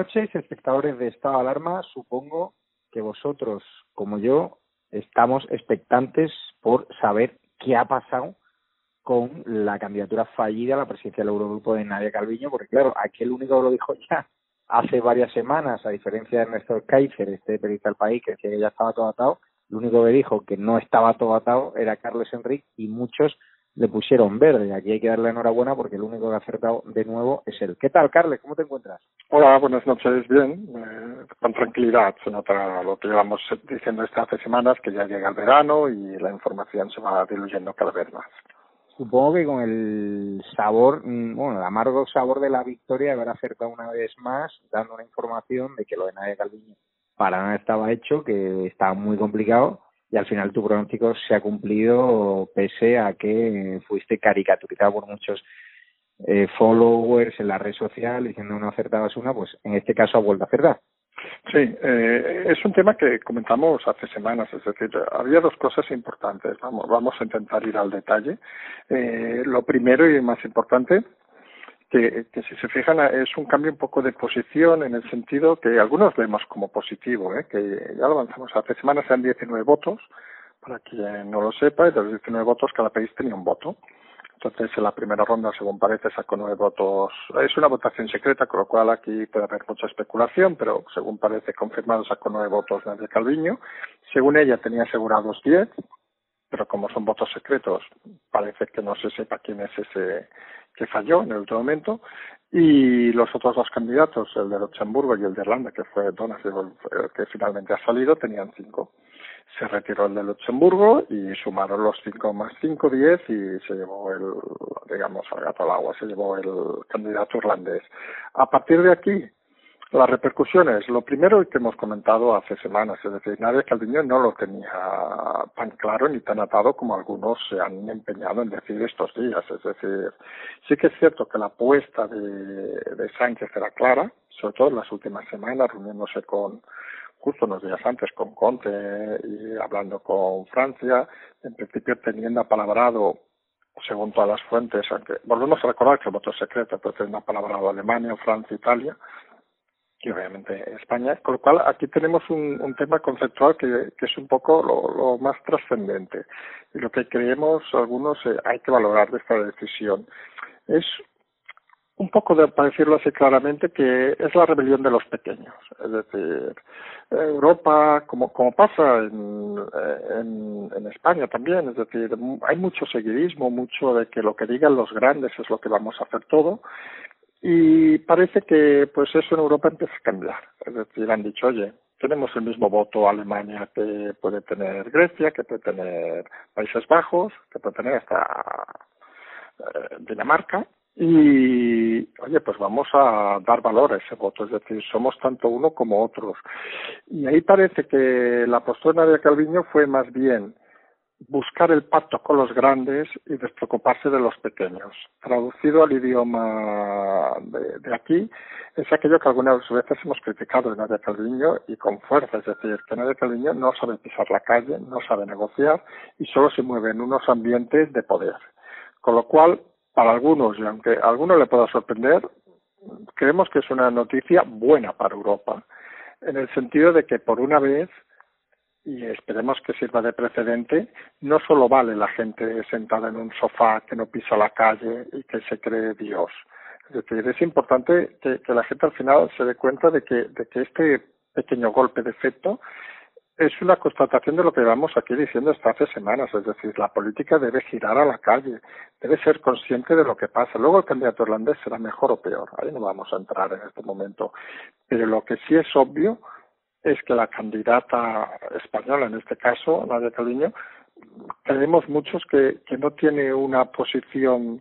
Noches, espectadores de Estado de Alarma. Supongo que vosotros, como yo, estamos expectantes por saber qué ha pasado con la candidatura fallida a la presidencia del Eurogrupo de Nadia Calviño, porque claro, aquel único que lo dijo ya hace varias semanas, a diferencia de Néstor Kaiser, este periodista del país, que decía que ya estaba todo atado, el único que dijo que no estaba todo atado era Carlos Enrique y muchos le pusieron verde. Aquí hay que darle enhorabuena porque el único que ha acertado de nuevo es él. ¿Qué tal, Carles? ¿Cómo te encuentras? Hola, buenas noches. Bien, eh, con tranquilidad. Se nota lo que llevamos diciendo estas hace semanas, que ya llega el verano y la información se va diluyendo cada vez más. Supongo que con el sabor, mm, bueno, el amargo sabor de la victoria, haber acertado una vez más, dando una información de que lo de Nadia Calviño para nada estaba hecho, que estaba muy complicado y al final tu pronóstico se ha cumplido pese a que fuiste caricaturizado por muchos eh, followers en la red social diciendo no acertabas una, pues en este caso ha vuelto a acertar. Sí, eh, es un tema que comentamos hace semanas, es decir, había dos cosas importantes. Vamos, vamos a intentar ir al detalle. Eh, lo primero y más importante que, que, si se fijan es un cambio un poco de posición en el sentido que algunos vemos como positivo, ¿eh? que ya lo avanzamos hace semanas, eran 19 votos, para quien no lo sepa, y de los 19 votos cada país tenía un voto. Entonces, en la primera ronda, según parece, sacó nueve votos. Es una votación secreta, con lo cual aquí puede haber mucha especulación, pero según parece confirmado, sacó nueve votos Nadia Calviño. Según ella, tenía asegurados diez, pero como son votos secretos, parece que no se sepa quién es ese que falló en el último momento, y los otros dos candidatos, el de Luxemburgo y el de Irlanda, que fue Donas, que finalmente ha salido, tenían cinco. Se retiró el de Luxemburgo y sumaron los cinco más cinco, diez, y se llevó el, digamos, al gato al agua, se llevó el candidato irlandés. A partir de aquí, las repercusiones, lo primero que hemos comentado hace semanas, es decir, Nadia Calviño no lo tenía tan claro ni tan atado como algunos se han empeñado en decir estos días. Es decir, sí que es cierto que la apuesta de, de Sánchez era clara, sobre todo en las últimas semanas, reuniéndose con, justo unos días antes con Conte y hablando con Francia, en principio teniendo apalabrado según todas las fuentes, aunque volvemos a recordar que el voto secreto, pero teniendo apalabrado Alemania, Francia, Italia, y obviamente España, con lo cual aquí tenemos un, un tema conceptual que, que, es un poco lo, lo más trascendente y lo que creemos algunos eh, hay que valorar de esta decisión. Es un poco de, para decirlo así claramente que es la rebelión de los pequeños es decir Europa como como pasa en, en, España también es decir hay mucho seguidismo mucho de que lo que digan los grandes es lo que vamos a hacer todo y parece que pues eso en Europa empieza a cambiar. Es decir, han dicho, oye, tenemos el mismo voto Alemania que puede tener Grecia, que puede tener Países Bajos, que puede tener hasta eh, Dinamarca. Y, oye, pues vamos a dar valor a ese voto, es decir, somos tanto uno como otros. Y ahí parece que la postura de Calviño fue más bien buscar el pacto con los grandes y despreocuparse de los pequeños. Traducido al idioma de, aquí, es aquello que algunas veces hemos criticado de Nadia Calviño y con fuerza, es decir, que Nadia Calviño no sabe pisar la calle, no sabe negociar y solo se mueve en unos ambientes de poder. Con lo cual, para algunos, y aunque a algunos le pueda sorprender, creemos que es una noticia buena para Europa, en el sentido de que por una vez, y esperemos que sirva de precedente, no solo vale la gente sentada en un sofá que no pisa la calle y que se cree Dios. Es decir, es importante que, que la gente al final se dé cuenta de que, de que este pequeño golpe de efecto es una constatación de lo que vamos aquí diciendo hasta hace semanas, es decir, la política debe girar a la calle, debe ser consciente de lo que pasa. Luego el candidato irlandés será mejor o peor, ahí no vamos a entrar en este momento. Pero lo que sí es obvio es que la candidata española, en este caso, Nadia Caliño, tenemos muchos que, que no tiene una posición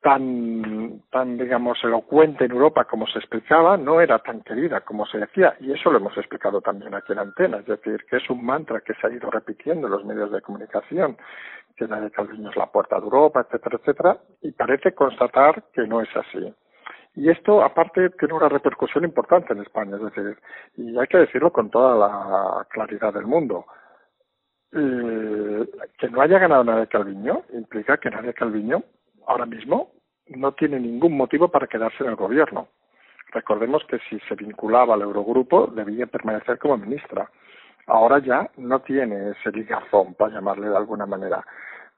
tan, tan, digamos, elocuente en Europa como se explicaba, no era tan querida como se decía, y eso lo hemos explicado también aquí en Antena, es decir, que es un mantra que se ha ido repitiendo en los medios de comunicación, que la de Calviño es la puerta de Europa, etcétera, etcétera, y parece constatar que no es así. Y esto, aparte, tiene una repercusión importante en España, es decir, y hay que decirlo con toda la claridad del mundo. Eh, que no haya ganado Nadia Calviño implica que Nadia Calviño ahora mismo no tiene ningún motivo para quedarse en el gobierno. Recordemos que si se vinculaba al Eurogrupo debía permanecer como ministra. Ahora ya no tiene ese ligazón, para llamarle de alguna manera.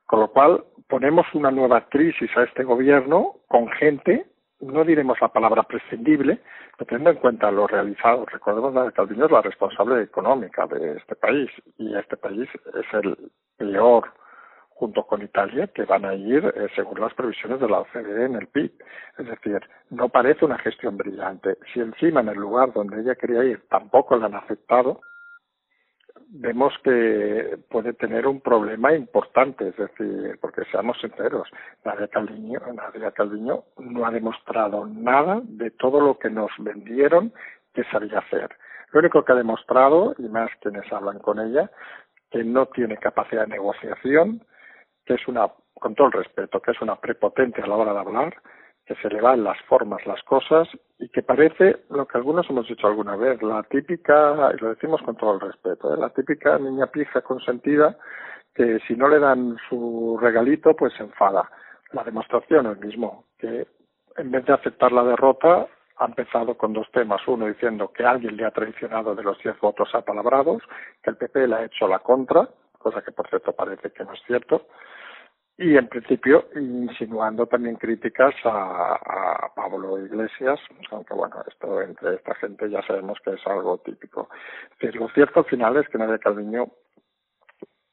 Con lo cual ponemos una nueva crisis a este gobierno con gente, no diremos la palabra prescindible, pero teniendo en cuenta lo realizado. Recordemos que Calviño es la responsable económica de este país y este país es el peor junto con Italia, que van a ir eh, según las previsiones de la OCDE en el PIB. Es decir, no parece una gestión brillante. Si encima en el lugar donde ella quería ir tampoco la han aceptado, vemos que puede tener un problema importante, es decir, porque seamos sinceros, Nadia Calviño, Nadia Calviño no ha demostrado nada de todo lo que nos vendieron que sabía hacer. Lo único que ha demostrado, y más quienes hablan con ella, que no tiene capacidad de negociación, que es una, con todo el respeto, que es una prepotente a la hora de hablar, que se le van las formas, las cosas, y que parece lo que algunos hemos dicho alguna vez, la típica, y lo decimos con todo el respeto, ¿eh? la típica niña pija consentida que si no le dan su regalito, pues se enfada. La demostración es mismo, que en vez de aceptar la derrota, ha empezado con dos temas. Uno diciendo que alguien le ha traicionado de los diez votos apalabrados, que el PP le ha hecho la contra, cosa que por cierto parece que no es cierto, y en principio insinuando también críticas a, Pablo Iglesias, aunque bueno, esto entre esta gente ya sabemos que es algo típico. Es lo cierto al final es que Nadia Calviño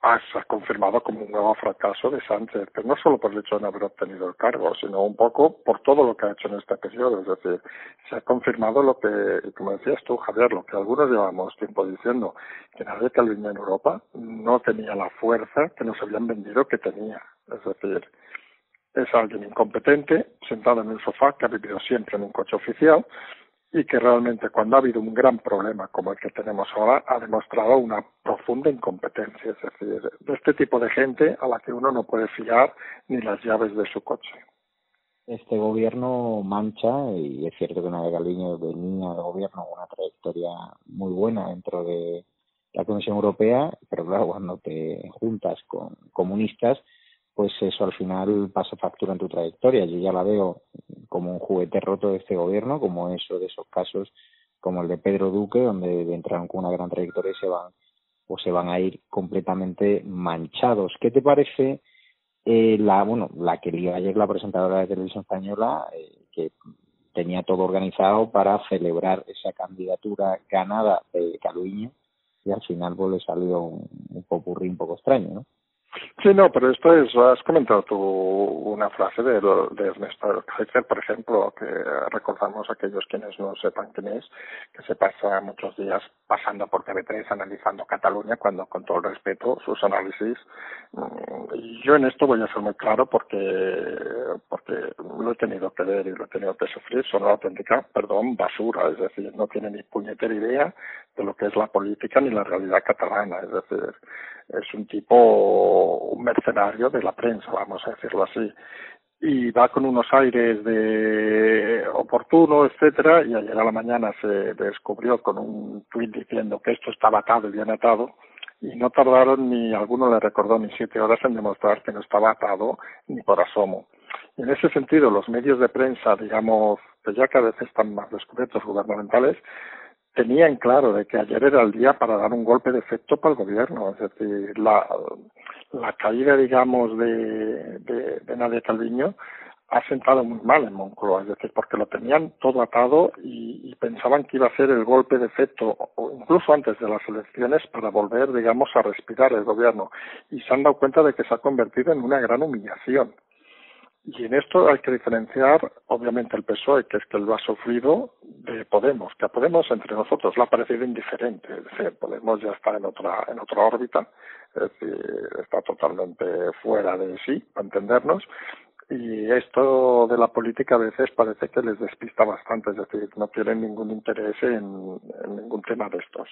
ha confirmado como un nuevo fracaso de Sánchez, pero no solo por el hecho de no haber obtenido el cargo, sino un poco por todo lo que ha hecho en este periodo. Es decir, se ha confirmado lo que, como decías tú, Javier, lo que algunos llevamos tiempo diciendo, que Nadia Calviño en Europa no tenía la fuerza que nos habían vendido que tenía. Es decir, es alguien incompetente, sentado en un sofá, que ha vivido siempre en un coche oficial, y que realmente cuando ha habido un gran problema como el que tenemos ahora ha demostrado una profunda incompetencia, es decir, de este tipo de gente a la que uno no puede fiar ni las llaves de su coche. Este gobierno mancha, y es cierto que Nadia Calviño venía de gobierno una trayectoria muy buena dentro de la Comisión Europea, pero claro, cuando te juntas con comunistas, pues eso al final pasa factura en tu trayectoria. Yo ya la veo como un juguete roto de este gobierno, como eso de esos casos como el de Pedro Duque, donde entraron con una gran trayectoria y se van o se van a ir completamente manchados. ¿Qué te parece eh, la bueno la que dio ayer la presentadora de televisión española eh, que tenía todo organizado para celebrar esa candidatura ganada de Caluiño y al final pues le salió un, un popurrí un poco extraño, ¿no? Sí, no, pero esto es, has comentado tú una frase de, Ernesto Heifer, por ejemplo, que recordamos a aquellos quienes no sepan quién es, que se pasa muchos días pasando por TV3 analizando Cataluña, cuando con todo el respeto sus análisis, mm, yo en esto voy a ser muy claro porque, porque lo he tenido que ver y lo he tenido que sufrir, son una auténtica, perdón, basura, es decir, no tiene ni puñetera idea de lo que es la política ni la realidad catalana, es decir, es un tipo mercenario de la prensa, vamos a decirlo así, y va con unos aires de oportuno, etcétera, y ayer a la mañana se descubrió con un tuit diciendo que esto estaba atado y bien atado, y no tardaron ni alguno le recordó ni siete horas en demostrar que no estaba atado ni por asomo. En ese sentido, los medios de prensa, digamos, que ya cada vez están más descubiertos gubernamentales, tenían claro de que ayer era el día para dar un golpe de efecto para el gobierno. Es decir, la, la caída, digamos, de, de, de Nadia Calviño ha sentado muy mal en Moncloa, es decir, porque lo tenían todo atado y, y, pensaban que iba a ser el golpe de efecto, o incluso antes de las elecciones, para volver, digamos, a respirar el gobierno. Y se han dado cuenta de que se ha convertido en una gran humillación. Y en esto hay que diferenciar, obviamente, el PSOE, que es que lo ha sufrido, de Podemos, que a Podemos entre nosotros le ha parecido indiferente. Decir, Podemos ya está en otra, en otra órbita, es decir, está totalmente fuera de sí, para entendernos. Y esto de la política a veces parece que les despista bastante, es decir, no tienen ningún interés en ningún tema de estos.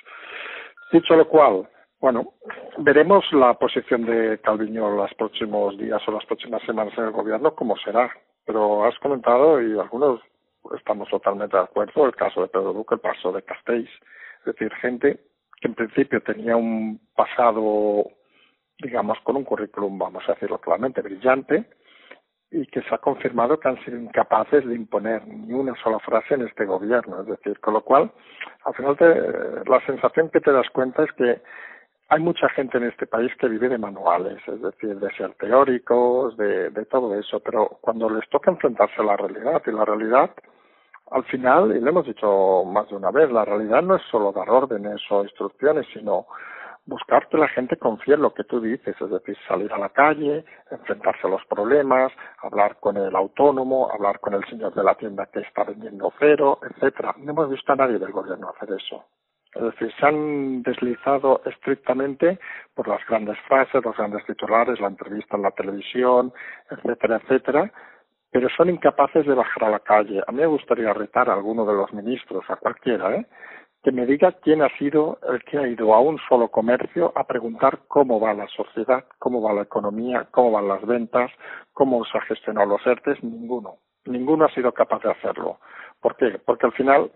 Dicho lo cual, bueno, veremos la posición de Calviño los próximos días o las próximas semanas en el gobierno, cómo será. Pero has comentado, y algunos estamos totalmente de acuerdo, el caso de Pedro Duque, el paso de Castells. Es decir, gente que en principio tenía un pasado, digamos, con un currículum, vamos a decirlo claramente, brillante, y que se ha confirmado que han sido incapaces de imponer ni una sola frase en este gobierno. Es decir, con lo cual, al final te, la sensación que te das cuenta es que hay mucha gente en este país que vive de manuales, es decir, de ser teóricos, de, de todo eso, pero cuando les toca enfrentarse a la realidad, y la realidad, al final, y lo hemos dicho más de una vez, la realidad no es solo dar órdenes o instrucciones, sino buscar que la gente confíe en lo que tú dices, es decir, salir a la calle, enfrentarse a los problemas, hablar con el autónomo, hablar con el señor de la tienda que está vendiendo cero, etcétera. No hemos visto a nadie del gobierno hacer eso. Es decir, se han deslizado estrictamente por las grandes frases, los grandes titulares, la entrevista en la televisión, etcétera, etcétera, pero son incapaces de bajar a la calle. A mí me gustaría retar a alguno de los ministros, a cualquiera, ¿eh? que me diga quién ha sido el que ha ido a un solo comercio a preguntar cómo va la sociedad, cómo va la economía, cómo van las ventas, cómo se ha gestionado los ERTES, ninguno. Ninguno ha sido capaz de hacerlo. ¿Por qué? Porque al final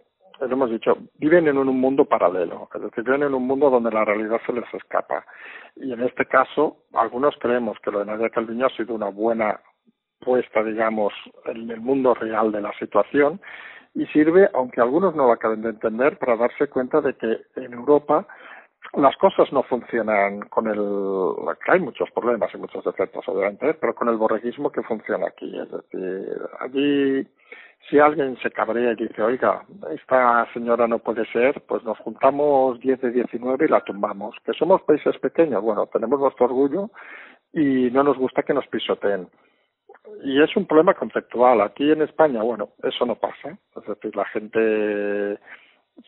hemos dicho, viven en un mundo paralelo, es decir, viven en un mundo donde la realidad se les escapa. Y en este caso, algunos creemos que lo de Nadia Calviño ha sido una buena puesta, digamos, en el mundo real de la situación y sirve, aunque algunos no lo acaben de entender, para darse cuenta de que en Europa las cosas no funcionan con el hay muchos problemas y muchos defectos obviamente pero con el borreguismo que funciona aquí es decir allí si alguien se cabrea y dice, oiga, esta señora no puede ser, pues nos juntamos 10 de 19 y la tumbamos. Que somos países pequeños, bueno, tenemos nuestro orgullo y no nos gusta que nos pisoteen. Y es un problema conceptual. Aquí en España, bueno, eso no pasa. Es decir, la gente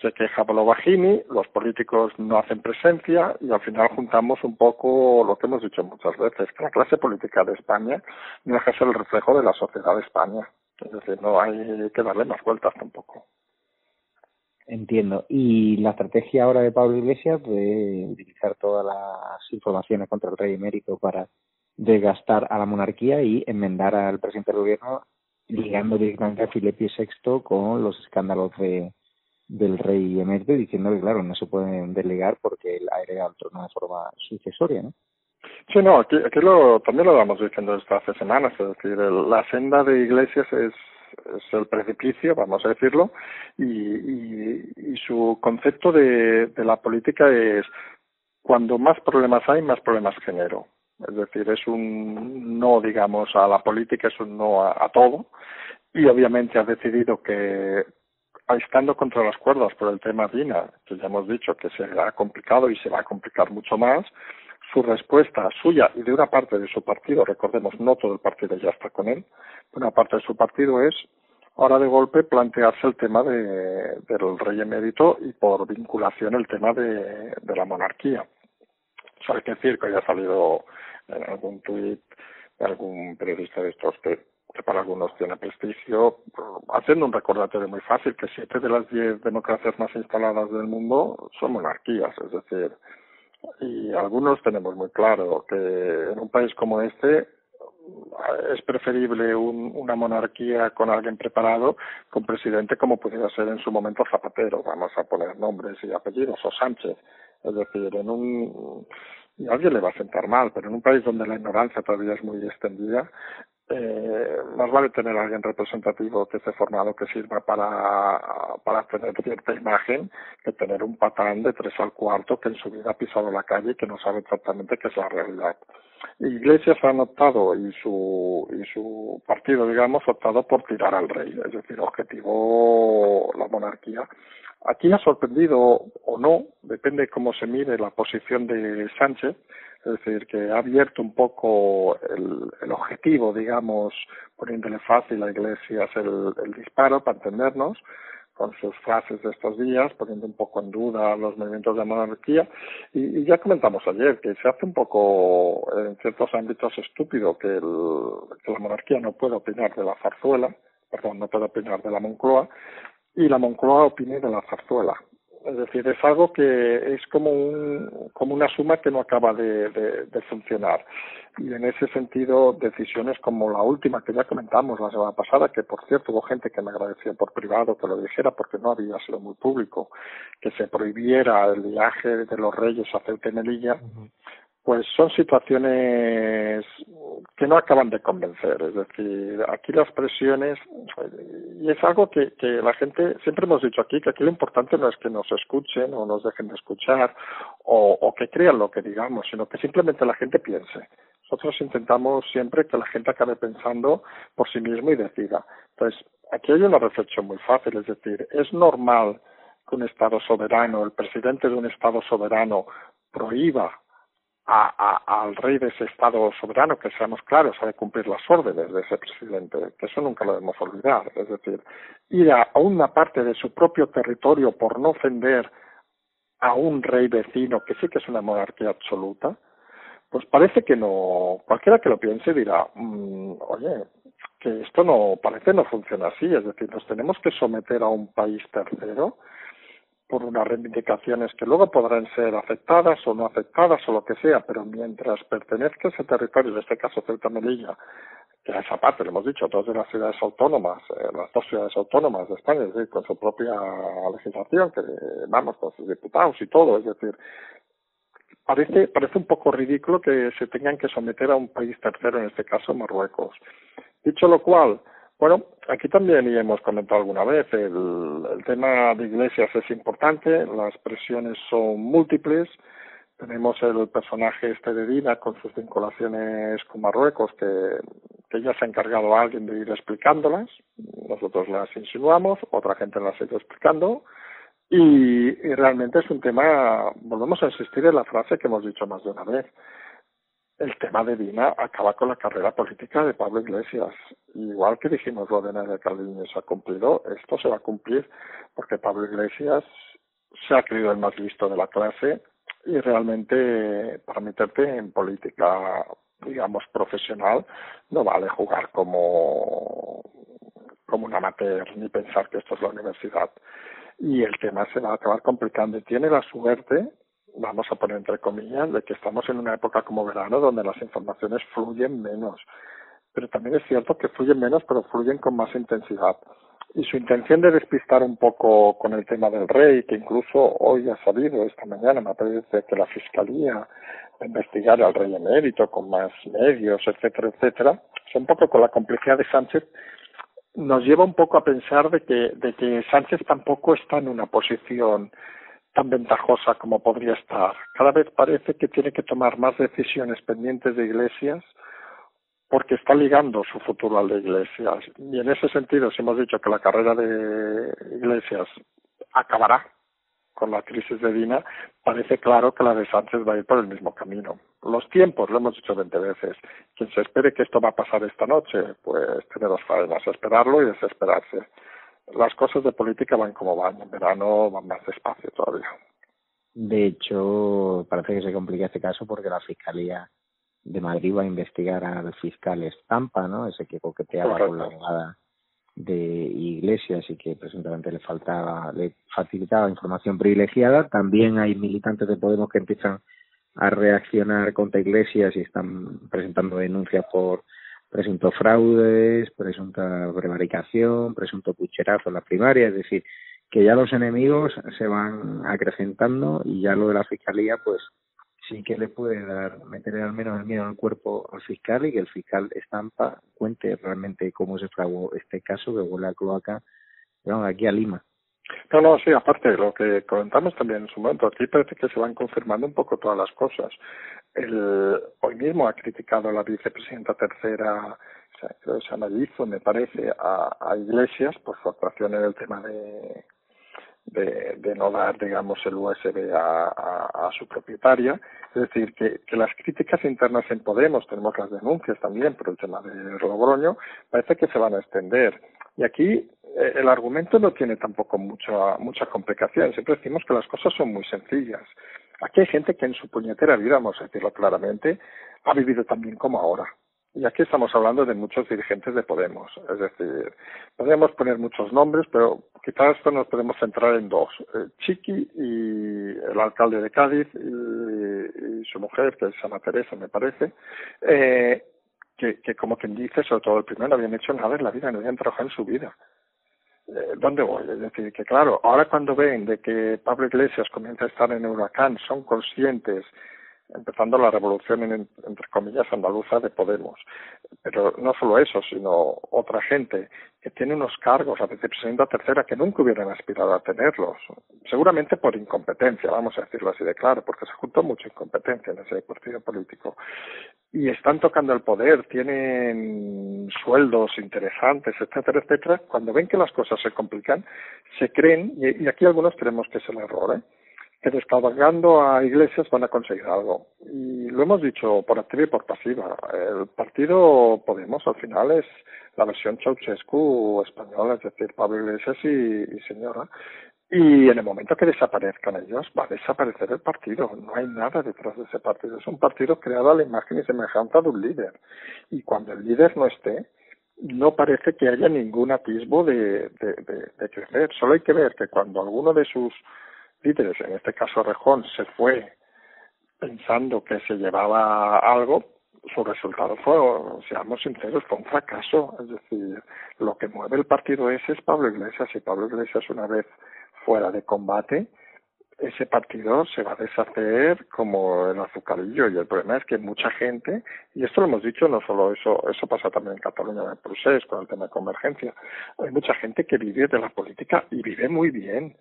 se queja por lo bajini, los políticos no hacen presencia y al final juntamos un poco lo que hemos dicho muchas veces, que la clase política de España no de ser el reflejo de la sociedad de España. Es decir, no hay que darle más vueltas tampoco. Entiendo. ¿Y la estrategia ahora de Pablo Iglesias de utilizar todas las informaciones contra el rey emérito para desgastar a la monarquía y enmendar al presidente del gobierno ligando directamente a Filipe VI con los escándalos de, del rey emérito diciendo que, claro, no se pueden delegar porque él ha heredado el trono de forma sucesoria, ¿no? Sí, no, aquí, lo, también lo vamos diciendo desde hace semanas, es decir, el, la senda de Iglesias es, es el precipicio, vamos a decirlo, y, y, y su concepto de, de la política es cuando más problemas hay, más problemas genero. Es decir, es un no, digamos, a la política, es un no a, a todo, y obviamente ha decidido que estando contra las cuerdas por el tema DINA, que ya hemos dicho que se ha complicado y se va a complicar mucho más, su respuesta suya y de una parte de su partido, recordemos, no todo el partido ya está con él, una parte de su partido es ahora de golpe plantearse el tema de, del rey emérito y por vinculación el tema de, la monarquía. O hay que decir que haya salido en algún tuit de algún periodista de estos que, que para algunos tiene prestigio, haciendo un recordatorio muy fácil, que siete de las diez democracias más instaladas del mundo son monarquías, es decir, y algunos tenemos muy claro que en un país como este es preferible un, una monarquía con alguien preparado con presidente como pudiera ser en su momento Zapatero, vamos a poner nombres y apellidos, o Sánchez. Es decir, en un a alguien le va a sentar mal, pero en un país donde la ignorancia todavía es muy extendida, eh, más vale tener a alguien representativo que esté formado que sirva para, para tener cierta imagen que tener un patán de tres al cuarto que en su vida ha pisado la calle y que no sabe exactamente qué es la realidad. Iglesias han optado y su, y su partido, digamos, ha optado por tirar al rey, es decir, objetivo la monarquía. Aquí ha sorprendido o no, depende cómo se mire la posición de Sánchez, es decir, que ha abierto un poco el, el objetivo, digamos, poniéndole fácil a Iglesias el, el disparo, para entendernos, con sus frases de estos días, poniendo un poco en duda los movimientos de monarquía. Y, y, ya comentamos ayer que se hace un poco, en ciertos ámbitos, estúpido que, el, que la monarquía no puede opinar de la zarzuela, perdón, no puede opinar de la Moncloa, y la Moncloa opine de la zarzuela. Es decir, es algo que es como, un, como una suma que no acaba de, de, de, funcionar. Y en ese sentido, decisiones como la última que ya comentamos la semana pasada, que por cierto hubo gente que me agradeció por privado que lo dijera porque no había sido muy público, que se prohibiera el viaje de los reyes a Ceuta y Melilla, pues son situaciones que no acaban de convencer. Es decir, aquí las presiones, y es algo que, que la gente, siempre hemos dicho aquí, que aquí lo importante no es que nos escuchen o nos dejen de escuchar o, o que crean lo que digamos, sino que simplemente la gente piense. Nosotros intentamos siempre que la gente acabe pensando por sí mismo y decida. Entonces, aquí hay una reflexión muy fácil, es decir, es normal que un Estado soberano, el presidente de un Estado soberano, prohíba a, al rey de ese Estado soberano, que seamos claros, ha de cumplir las órdenes de ese presidente, que eso nunca lo debemos olvidar. Es decir, ir a, a una parte de su propio territorio por no ofender a un rey vecino, que sí que es una monarquía absoluta, pues parece que no, cualquiera que lo piense dirá, mmm, oye, que esto no, parece no funciona así, es decir, nos tenemos que someter a un país tercero, por unas reivindicaciones que luego podrán ser aceptadas o no aceptadas o lo que sea, pero mientras pertenezca ese territorio, en este caso Ceuta Melilla, que a esa parte, lo hemos dicho, dos de las ciudades autónomas, eh, las dos ciudades autónomas de España, con su propia legislación, que vamos, con sus diputados y todo, es decir, parece, parece un poco ridículo que se tengan que someter a un país tercero, en este caso Marruecos. Dicho lo cual, bueno, aquí también y hemos comentado alguna vez, el, tema de iglesias es importante, las presiones son múltiples, tenemos el personaje este de Dina con sus vinculaciones con Marruecos que, ya se ha encargado a alguien de ir explicándolas, nosotros las insinuamos, otra gente las ha ido explicando. Y realmente es un tema, volvemos a insistir en la frase que hemos dicho más de una vez, el tema de Dina acaba con la carrera política de Pablo Iglesias. Igual que dijimos lo de Nadia Calviño se ha cumplido, esto se va a cumplir porque Pablo Iglesias se ha creído el más listo de la clase y realmente para meterte en política, digamos, profesional, no vale jugar como, como un amateur ni pensar que esto es la universidad. Y el tema se va a acabar complicando. Y tiene la suerte vamos a poner entre comillas, de que estamos en una época como verano donde las informaciones fluyen menos. Pero también es cierto que fluyen menos, pero fluyen con más intensidad. Y su intención de despistar un poco con el tema del rey, que incluso hoy ha salido, esta mañana me parece que la Fiscalía va a investigar al rey emérito con más medios, etcétera, etcétera, o un poco con la complejidad de Sánchez, nos lleva un poco a pensar de que, de que Sánchez tampoco está en una posición tan ventajosa como podría estar. Cada vez parece que tiene que tomar más decisiones pendientes de iglesias porque está ligando su futuro al de iglesias. Y en ese sentido, si hemos dicho que la carrera de iglesias acabará con la crisis de Dina, parece claro que la de Sánchez va a ir por el mismo camino. los tiempos, lo hemos dicho 20 veces. Quien se espere que esto va a pasar esta noche, pues tiene dos faenas, esperarlo y desesperarse. Las cosas de política van como van, en verano van más despacio todavía. De hecho, parece que se complica este caso porque la Fiscalía de Madrid va a investigar al fiscal Estampa, ¿no? Ese que coqueteaba con la abogada de Iglesias y que presuntamente le faltaba, le facilitaba información privilegiada. También hay militantes de Podemos que empiezan a reaccionar contra Iglesias y están presentando denuncias por presuntos fraudes, presunta prevaricación, presunto pucherazo en la primaria, es decir, que ya los enemigos se van acrecentando y ya lo de la fiscalía, pues sí que le puede dar, meter al menos el miedo al cuerpo al fiscal y que el fiscal estampa cuente realmente cómo se fraguó este caso que huele a cloaca, aquí a Lima. No, no, sí, aparte, lo que comentamos también en su momento, aquí parece que se van confirmando un poco todas las cosas. El, hoy mismo ha criticado la vicepresidenta tercera, o sea, creo que se llama me parece, a, a Iglesias por su actuación en el tema de, de, no dar, digamos, el USB a, a, a su propietaria. Es decir, que, que las críticas internas en Podemos, tenemos las denuncias también por el tema de Logroño, parece que se van a extender. Y aquí eh, el argumento no tiene tampoco mucha, mucha complicación. Siempre decimos que las cosas son muy sencillas. Aquí hay gente que en su puñetera vida, vamos a decirlo claramente, ha vivido tan bien como ahora. Y aquí estamos hablando de muchos dirigentes de Podemos. Es decir, podríamos poner muchos nombres, pero quizás esto nos podemos centrar en dos. Eh, Chiqui y el alcalde de Cádiz y, su mujer, que es llama Teresa, me parece, eh, que, que como quien dice, sobre todo el primero, habían hecho nada en la vida, no habían trabajado en su vida. Eh, ¿Dónde voy? Es decir, que claro, ahora cuando ven de que Pablo Iglesias comienza a estar en huracán, son conscientes empezando la revolución, en, entre comillas, andaluza de Podemos. Pero no solo eso, sino otra gente que tiene unos cargos a vicepresidenta tercera que nunca hubieran aspirado a tenerlos. Seguramente por incompetencia, vamos a decirlo así de claro, porque se juntó mucha incompetencia en ese partido político. Y están tocando el poder, tienen sueldos interesantes, etcétera, etcétera. Cuando ven que las cosas se complican, se creen, y, y aquí algunos creemos que es el error, ¿eh? Que descabalgando a iglesias van a conseguir algo. Y lo hemos dicho por activa y por pasiva. El partido Podemos al final es la versión Ceausescu española, es decir, Pablo Iglesias y, señora. Y en el momento que desaparezcan ellos, va a desaparecer el partido. No hay nada detrás de ese partido. Es un partido creado a la imagen y semejanza de un líder. Y cuando el líder no esté, no parece que haya ningún atisbo de, de, de crecer. Solo hay que ver que cuando alguno de sus líderes, en este caso Rejón, se fue pensando que se llevaba algo, su resultado fue, seamos sinceros, fue un fracaso. Es decir, lo que mueve el partido ese es Pablo Iglesias y Pablo Iglesias una vez fuera de combate, ese partido se va a deshacer como el azucarillo y el problema es que mucha gente, y esto lo hemos dicho, no solo eso, eso pasa también en Cataluña, en Prusés, con el tema de convergencia, hay mucha gente que vive de la política y vive muy bien,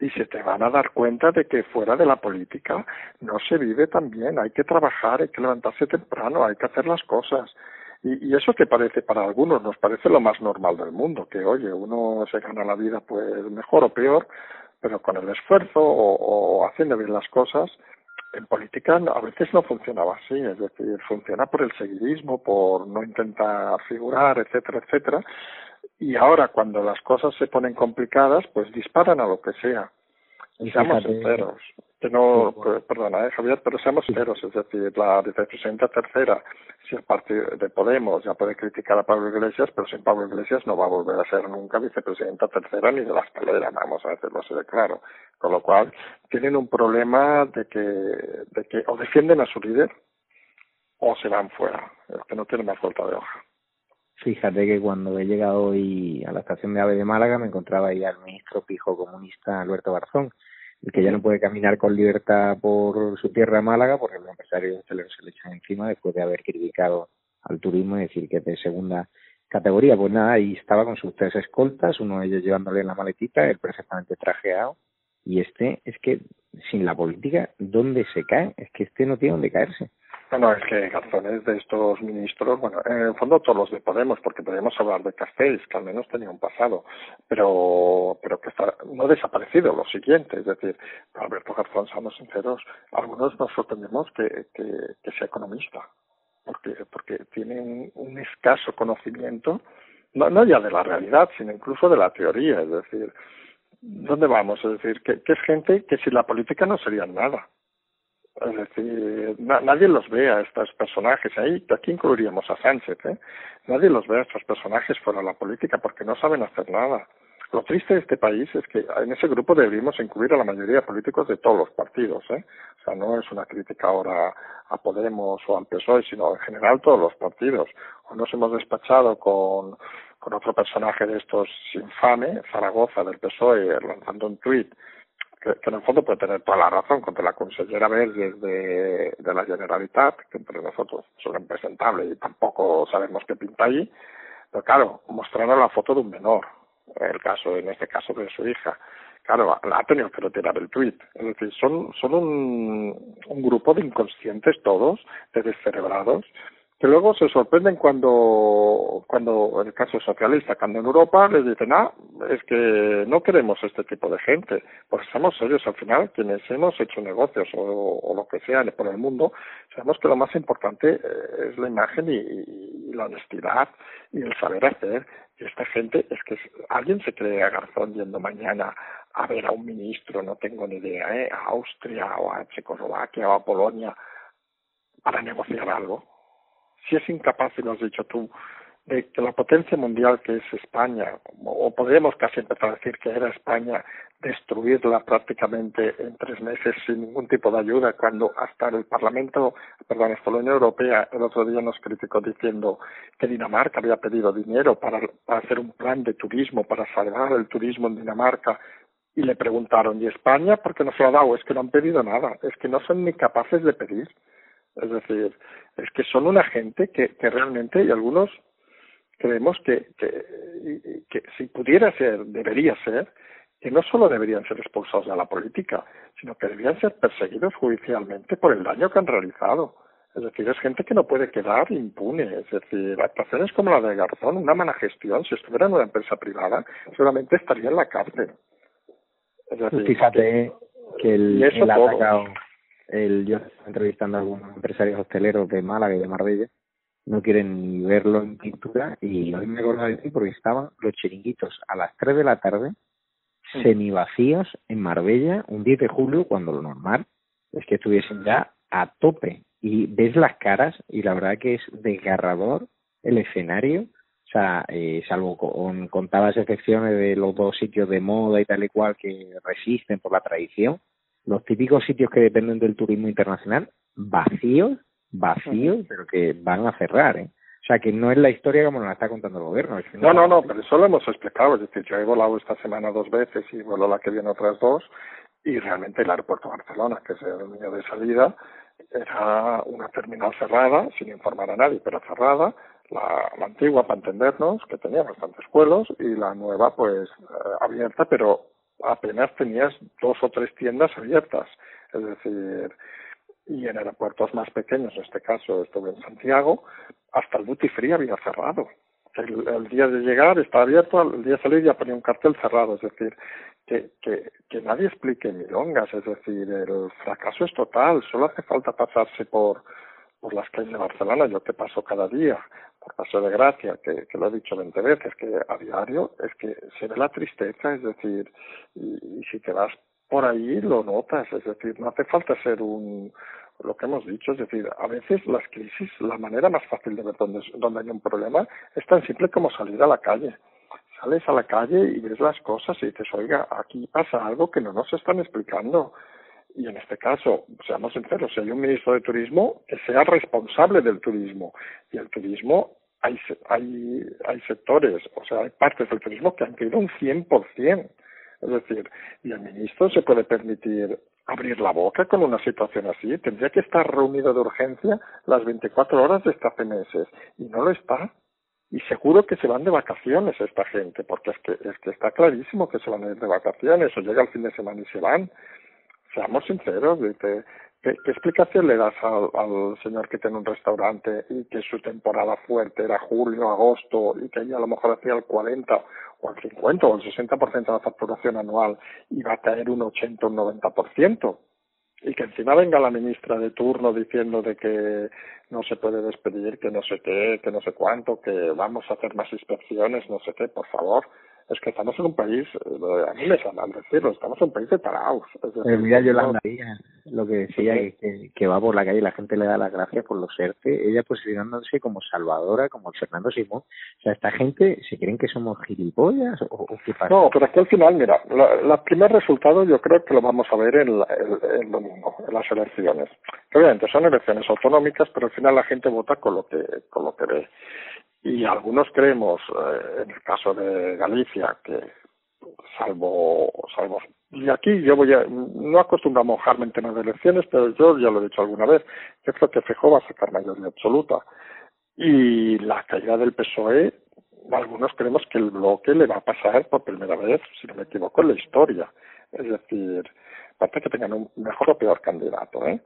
y se te van a dar cuenta de que fuera de la política no se vive tan bien, hay que trabajar, hay que levantarse temprano, hay que hacer las cosas. Y, y eso que parece para algunos, nos parece lo más normal del mundo, que oye, uno se gana la vida pues mejor o peor, pero con el esfuerzo o, o haciendo bien las cosas, en política a veces no funcionaba así, es decir, funciona por el seguidismo, por no intentar figurar, etcétera, etcétera, y ahora cuando las cosas se ponen complicadas, pues disparan a lo que sea. Y seamos sinceros, que no, perdona, eh, Javier, pero seamos sinceros, es decir, la vicepresidenta tercera, si el partido de Podemos ya puede criticar a Pablo Iglesias, pero sin Pablo Iglesias no va a volver a ser nunca vicepresidenta tercera ni de la escalera, vamos a decirlo así de claro. Con lo cual, tienen un problema de que, de que o defienden a su líder o se van fuera, es que no tienen más vuelta de hoja. Fíjate que cuando he llegado hoy a la estación de AVE de Málaga me encontraba ahí al ministro pijo comunista Alberto Barzón, el que ya no puede caminar con libertad por su tierra Málaga porque los empresarios se le, se le echan encima después de haber criticado al turismo y decir que es de segunda categoría. Pues nada, ahí estaba con sus tres escoltas, uno de ellos llevándole la maletita, él perfectamente trajeado, y este es que sin la política, ¿dónde se cae? Es que este no tiene dónde caerse. Bueno, es que Garzón es de estos ministros, bueno, en el fondo todos los de Podemos, porque podemos hablar de Castells, que al menos tenía un pasado, pero, pero que está, no ha desaparecido, lo siguiente, es decir, Alberto Garzón, seamos sinceros, algunos nos sorprendemos que, que, que sea economista, porque, porque tiene un, escaso conocimiento, no, no ya de la realidad, sino incluso de la teoría, es decir, ¿dónde vamos? Es decir, que, que es gente que sin la política no serían nada es decir, nadie los ve a estos personajes ahí, aquí incluiríamos a Sánchez, ¿eh? nadie los ve a estos personajes fuera de la política porque no saben hacer nada. Lo triste de este país es que en ese grupo deberíamos incluir a la mayoría de políticos de todos los partidos, ¿eh? O sea, no es una crítica ahora a Podemos o al PSOE, sino en general todos los partidos. O nos hemos despachado con, con otro personaje de estos infame, Zaragoza del PSOE, lanzando un tuit que, en el fondo puede tener toda la razón contra la consellera Verges de, de la Generalitat, que entre nosotros es una impresentable y tampoco sabemos qué pinta allí, pero claro, mostraron la foto de un menor, el caso, en este caso de su hija. Claro, ha tenido que retirar el tuit. Es decir, son, son un grupo de inconscientes todos, de descerebrados, que luego se sorprenden cuando, cuando el caso socialista, cuando en Europa les dicen, ah, es que no queremos este tipo de gente, pues estamos serios al final, quienes hemos hecho negocios o, o lo que sea por el mundo, sabemos que lo más importante eh, es la imagen y, y, la honestidad y el saber hacer. Y esta gente, es que alguien se cree a Garzón yendo mañana a ver a un ministro, no tengo ni idea, ¿eh? a Austria o a Checoslovaquia o a Polonia para negociar algo si es incapaz, y lo has dicho tú, de que la potencia mundial que es España, o podríamos casi empezar a decir que era España, destruirla prácticamente en tres meses sin ningún tipo de ayuda, cuando hasta el Parlamento, perdón, hasta la Unión Europea el otro día nos criticó diciendo que Dinamarca había pedido dinero para, hacer un plan de turismo, para salvar el turismo en Dinamarca, y le preguntaron, ¿y España por qué no se lo ha dado? Es que no han pedido nada, es que no son ni capaces de pedir. Es decir, es que son una gente que, que realmente, y algunos creemos que, que, que si pudiera ser, debería ser, que no solo deberían ser expulsados de la política, sino que deberían ser perseguidos judicialmente por el daño que han realizado. Es decir, es gente que no puede quedar impune. Es decir, actuaciones como la de Garzón, una mala gestión, si estuviera en una empresa privada, seguramente estaría en la cárcel. Es decir, Fíjate que el, el atacado, el, yo estoy entrevistando a algunos empresarios hosteleros de Málaga y de Marbella, no quieren ni verlo en pintura y hoy me acuerdo de decir porque estaban los chiringuitos a las 3 de la tarde semivacíos en Marbella un 10 de julio cuando lo normal es que estuviesen ya a tope. Y ves las caras y la verdad que es desgarrador el escenario. O sea, eh, salvo con contadas excepciones de los dos sitios de moda y tal y cual que resisten por la tradición, los típicos sitios que dependen del turismo internacional, vacíos, vacíos, pero que van a cerrar, ¿eh? O sea, que no es la historia como nos la está contando el gobierno. no, no, no, pero eso lo hemos explicado. Es decir, yo he volado esta semana dos veces y vuelo la que viene otras dos y realmente el aeropuerto de Barcelona, que es el niño de salida, era una terminal cerrada, sin informar a nadie, pero cerrada, la, la antigua, para entendernos, que tenía bastantes vuelos, y la nueva, pues, eh, abierta, pero apenas tenías dos o tres tiendas abiertas. Es decir, y en aeropuertos más pequeños, en este caso estuve en Santiago, hasta el duty free había cerrado. El, el, día de llegar estaba abierto, el día de salir ya ponía un cartel cerrado, es decir, que, que, que nadie explique milongas, es decir, el fracaso es total, solo hace falta pasarse por, por las calles de Barcelona, yo que paso cada día, por Paseo de Gracia, que, lo he dicho 20 veces, que a diario es que se ve la tristeza, es decir, y, y, si te vas por ahí lo notas, es decir, no hace falta ser un, lo que hemos dicho, es decir, a veces las crisis, la manera más fácil de ver dónde, dónde hay un problema es tan simple como salir a la calle. Sales a la calle y ves las cosas y dices, oiga, aquí pasa algo que no nos están explicando y en este caso, seamos sinceros, si hay un ministro de turismo, que sea responsable del turismo. Y el turismo, hay, hay, hay sectores, o sea, hay partes del turismo que han caído un 100%. Es decir, y el ministro se puede permitir abrir la boca con una situación así. Tendría que estar reunido de urgencia las 24 horas de hace meses. Y no lo está. Y seguro que se van de vacaciones esta gente, porque es que, es que está clarísimo que se van a ir de vacaciones o llega el fin de semana y se van seamos sinceros, dice, ¿Qué, explicación le das al, al, señor que tiene un restaurante y que su temporada fuerte era julio, agosto y que ella a lo mejor hacía el 40 o el 50 o el 60% de la facturación anual y va a caer un 80 o un 90%? y que encima venga la ministra de turno diciendo de que no se puede despedir, que no sé qué, que no sé cuánto, que vamos a hacer más inspecciones, no sé qué, por favor es que estamos en un país, eh, a mí me al decirlo, estamos en un país de taraos. Eh, mira Yolanda lo que decía, que, que, va por la calle y la gente le da las gracias por los ERTE, ella posicionándose como salvadora, como Fernando Simón. O sea, esta gente, ¿se creen que somos gilipollas o, qué pasa? No, pero es que al final, mira, el primer resultado yo creo que lo vamos a ver en el, domingo, en las elecciones. obviamente son elecciones autonómicas, pero al final la gente vota con lo que, con lo que ve y algunos creemos, eh, en el caso de Galicia, que salvo, salvo, y aquí yo voy a, no acostumbro a mojarme en temas de elecciones, pero yo ya lo he dicho alguna vez, yo creo que Feijóo va a sacar mayoría absoluta. Y la caída del PSOE, algunos creemos que el bloque le va a pasar por primera vez, si no me equivoco, en la historia. Es decir, parece que tengan un mejor o peor candidato, ¿eh?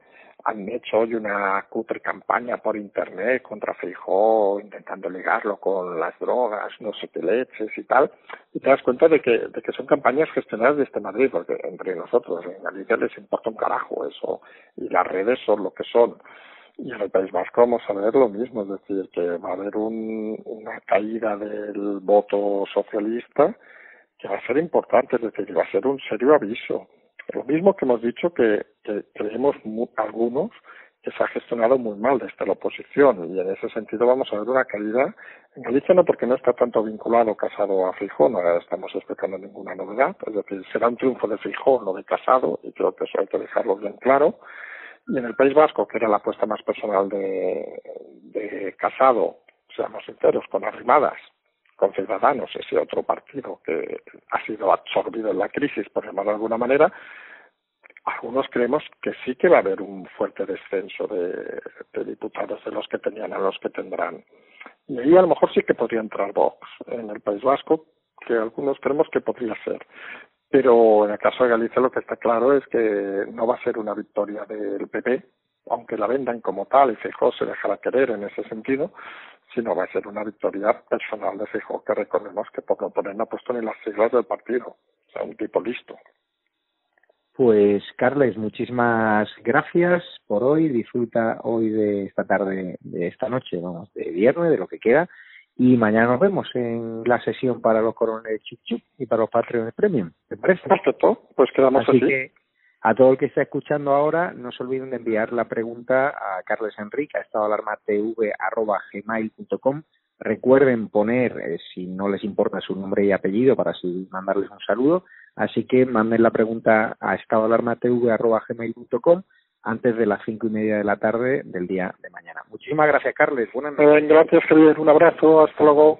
Han hecho hoy una cutre campaña por internet contra Feijó, intentando ligarlo con las drogas, no sé qué leches y tal, y te das cuenta de que, de que son campañas gestionadas desde Madrid, porque entre nosotros en Galicia les importa un carajo eso, y las redes son lo que son. Y en el País Vasco vamos a ver lo mismo, es decir, que va a haber un, una caída del voto socialista que va a ser importante, es decir, va a ser un serio aviso lo mismo que hemos dicho que, creemos algunos que se ha gestionado muy mal desde la oposición y en ese sentido vamos a ver una caída en Galicia no porque no está tanto vinculado Casado a Fijón, no estamos explicando ninguna novedad, es decir, será un triunfo de Fijón, no de Casado y creo que eso hay que dejarlo bien claro. Y en el País Vasco, que era la apuesta más personal de, de Casado, seamos sinceros, con arrimadas, con Ciudadanos, ese otro partido que ha sido absorbido en la crisis, por llamarlo de alguna manera, algunos creemos que sí que va a haber un fuerte descenso de, diputados de los que tenían a los que tendrán. Y ahí a lo mejor sí que podría entrar Vox en el País Vasco, que algunos creemos que podría ser. Pero en el caso de Galicia lo que está claro es que no va a ser una victoria del PP, aunque la vendan como tal y Feijóo se dejará querer en ese sentido, sino va a ser una victoria personal de Feijóo, que recordemos que por no poner no ha puesto ni las siglas del partido, o sea, un tipo listo. Pues Carles, muchísimas gracias por hoy. Disfruta hoy de esta tarde, de esta noche, vamos, de viernes, de lo que queda. Y mañana nos vemos en la sesión para los coroneles Chup y para los Patreons Premium. ¿Te parece? Perfecto, pues quedamos así. que a todo el que está escuchando ahora, no se olviden de enviar la pregunta a Carles Enrique, a estadoalarmatv.gmail.com Recuerden poner, eh, si no les importa, su nombre y apellido para así mandarles un saludo. Así que manden la pregunta a estadoalarmatv.gmail.com antes de las cinco y media de la tarde del día de mañana. Muchísimas gracias, Carles. Buenas noches. gracias, Javier. Un abrazo. Hasta luego.